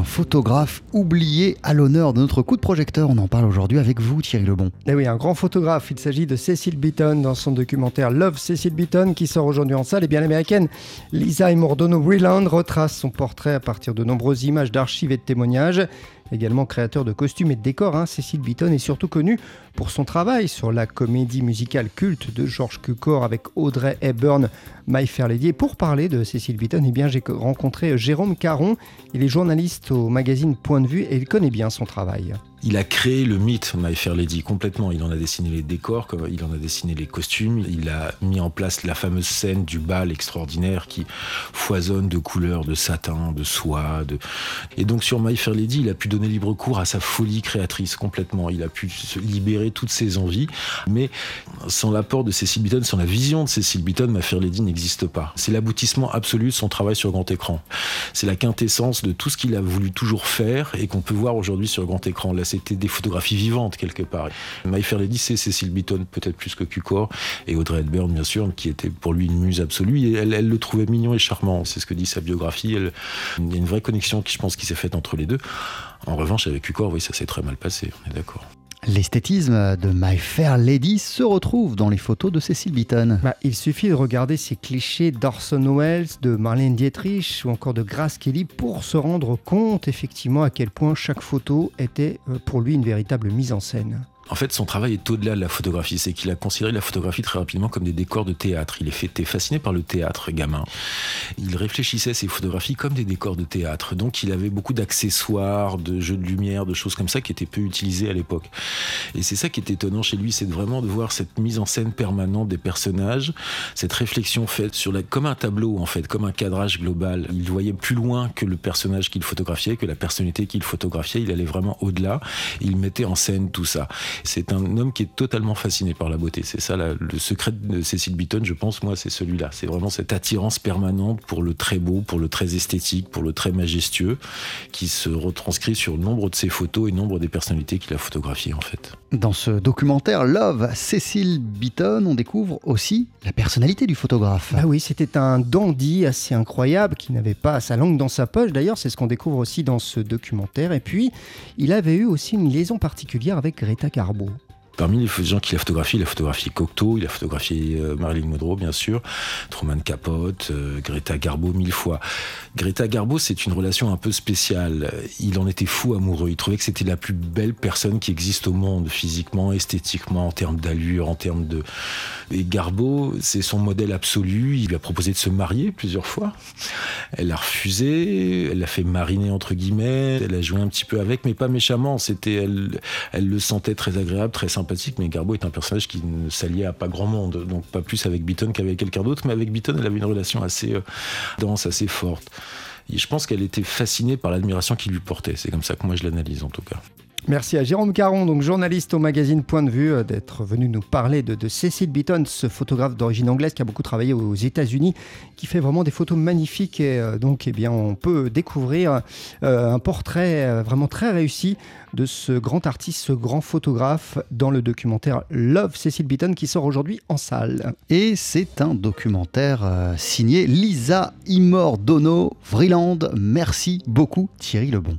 un photographe oublié à l'honneur de notre coup de projecteur. On en parle aujourd'hui avec vous, Thierry Lebon. Eh oui, un grand photographe. Il s'agit de Cecil Beaton dans son documentaire Love Cecil Beaton qui sort aujourd'hui en salle. Et bien l'américaine Lisa Imordono Breland retrace son portrait à partir de nombreuses images d'archives et de témoignages. Également créateur de costumes et de décors, hein, Cecil Beaton est surtout connu pour son travail sur la comédie musicale culte de George Cukor avec Audrey Hepburn, My Fair Lady. Et pour parler de Cecil Beaton, eh j'ai rencontré Jérôme Caron. Il est journaliste au magazine Point de Vue et il connaît bien son travail. Il a créé le mythe My Fair Lady complètement. Il en a dessiné les décors, il en a dessiné les costumes. Il a mis en place la fameuse scène du bal extraordinaire qui foisonne de couleurs, de satin, de soie. De... Et donc sur My Fair Lady, il a pu donner libre cours à sa folie créatrice complètement. Il a pu se libérer toutes ses envies. Mais sans l'apport de Cecil Beaton, sans la vision de Cecil Beaton, My Fair Lady n'existe pas. C'est l'aboutissement absolu de son travail sur grand écran. C'est la quintessence de tout ce qu'il a voulu toujours faire et qu'on peut voir aujourd'hui sur grand écran c'était des photographies vivantes quelque part. Fair Lady, c'est Cécile Beaton, peut-être plus que Cukor, et Audrey Hepburn, bien sûr, qui était pour lui une muse absolue. Et elle, le trouvait mignon et charmant. C'est ce que dit sa biographie. il y a une vraie connexion qui, je pense, qui s'est faite entre les deux. En revanche, avec Cukor, oui, ça s'est très mal passé. On est d'accord. L'esthétisme de My Fair Lady se retrouve dans les photos de Cécile Beaton. Bah, il suffit de regarder ces clichés d'Orson Welles, de Marlène Dietrich ou encore de Grace Kelly pour se rendre compte effectivement à quel point chaque photo était euh, pour lui une véritable mise en scène. En fait, son travail est au-delà de la photographie. C'est qu'il a considéré la photographie très rapidement comme des décors de théâtre. Il était fasciné par le théâtre, gamin. Il réfléchissait à ses photographies comme des décors de théâtre. Donc, il avait beaucoup d'accessoires, de jeux de lumière, de choses comme ça qui étaient peu utilisées à l'époque. Et c'est ça qui est étonnant chez lui, c'est vraiment de voir cette mise en scène permanente des personnages, cette réflexion faite sur la, comme un tableau, en fait, comme un cadrage global. Il voyait plus loin que le personnage qu'il photographiait, que la personnalité qu'il photographiait. Il allait vraiment au-delà. Il mettait en scène tout ça. C'est un homme qui est totalement fasciné par la beauté. C'est ça le secret de Cécile Beaton, je pense, moi, c'est celui-là. C'est vraiment cette attirance permanente pour le très beau, pour le très esthétique, pour le très majestueux, qui se retranscrit sur nombre de ses photos et nombre des personnalités qu'il a photographiées, en fait. Dans ce documentaire Love, Cécile Beaton, on découvre aussi la personnalité du photographe. Ah oui, c'était un dandy assez incroyable qui n'avait pas sa langue dans sa poche. D'ailleurs, c'est ce qu'on découvre aussi dans ce documentaire. Et puis, il avait eu aussi une liaison particulière avec Greta Garbo. Barbeau. Parmi les gens qu'il a photographié, il a photographié Cocteau, il a photographié euh, Marilyn Monroe, bien sûr, Truman Capote, euh, Greta Garbo mille fois. Greta Garbo, c'est une relation un peu spéciale. Il en était fou amoureux. Il trouvait que c'était la plus belle personne qui existe au monde, physiquement, esthétiquement, en termes d'allure, en termes de. Et Garbo, c'est son modèle absolu. Il lui a proposé de se marier plusieurs fois. Elle a refusé. Elle l'a fait mariner entre guillemets. Elle a joué un petit peu avec, mais pas méchamment. C'était, elle, elle le sentait très agréable, très sympa mais Garbo est un personnage qui ne s'alliait à pas grand monde, donc pas plus avec Beaton qu'avec quelqu'un d'autre, mais avec Beaton, elle avait une relation assez euh, dense, assez forte. Et je pense qu'elle était fascinée par l'admiration qu'il lui portait. C'est comme ça que moi je l'analyse en tout cas. Merci à Jérôme Caron, donc journaliste au magazine Point de Vue, euh, d'être venu nous parler de, Cecil Beaton, ce photographe d'origine anglaise qui a beaucoup travaillé aux États-Unis, qui fait vraiment des photos magnifiques. Et euh, donc, eh bien, on peut découvrir euh, un portrait vraiment très réussi de ce grand artiste, ce grand photographe dans le documentaire Love Cecil Beaton qui sort aujourd'hui en salle. Et c'est un documentaire signé Lisa Imordono Vreeland. Merci beaucoup Thierry Lebon.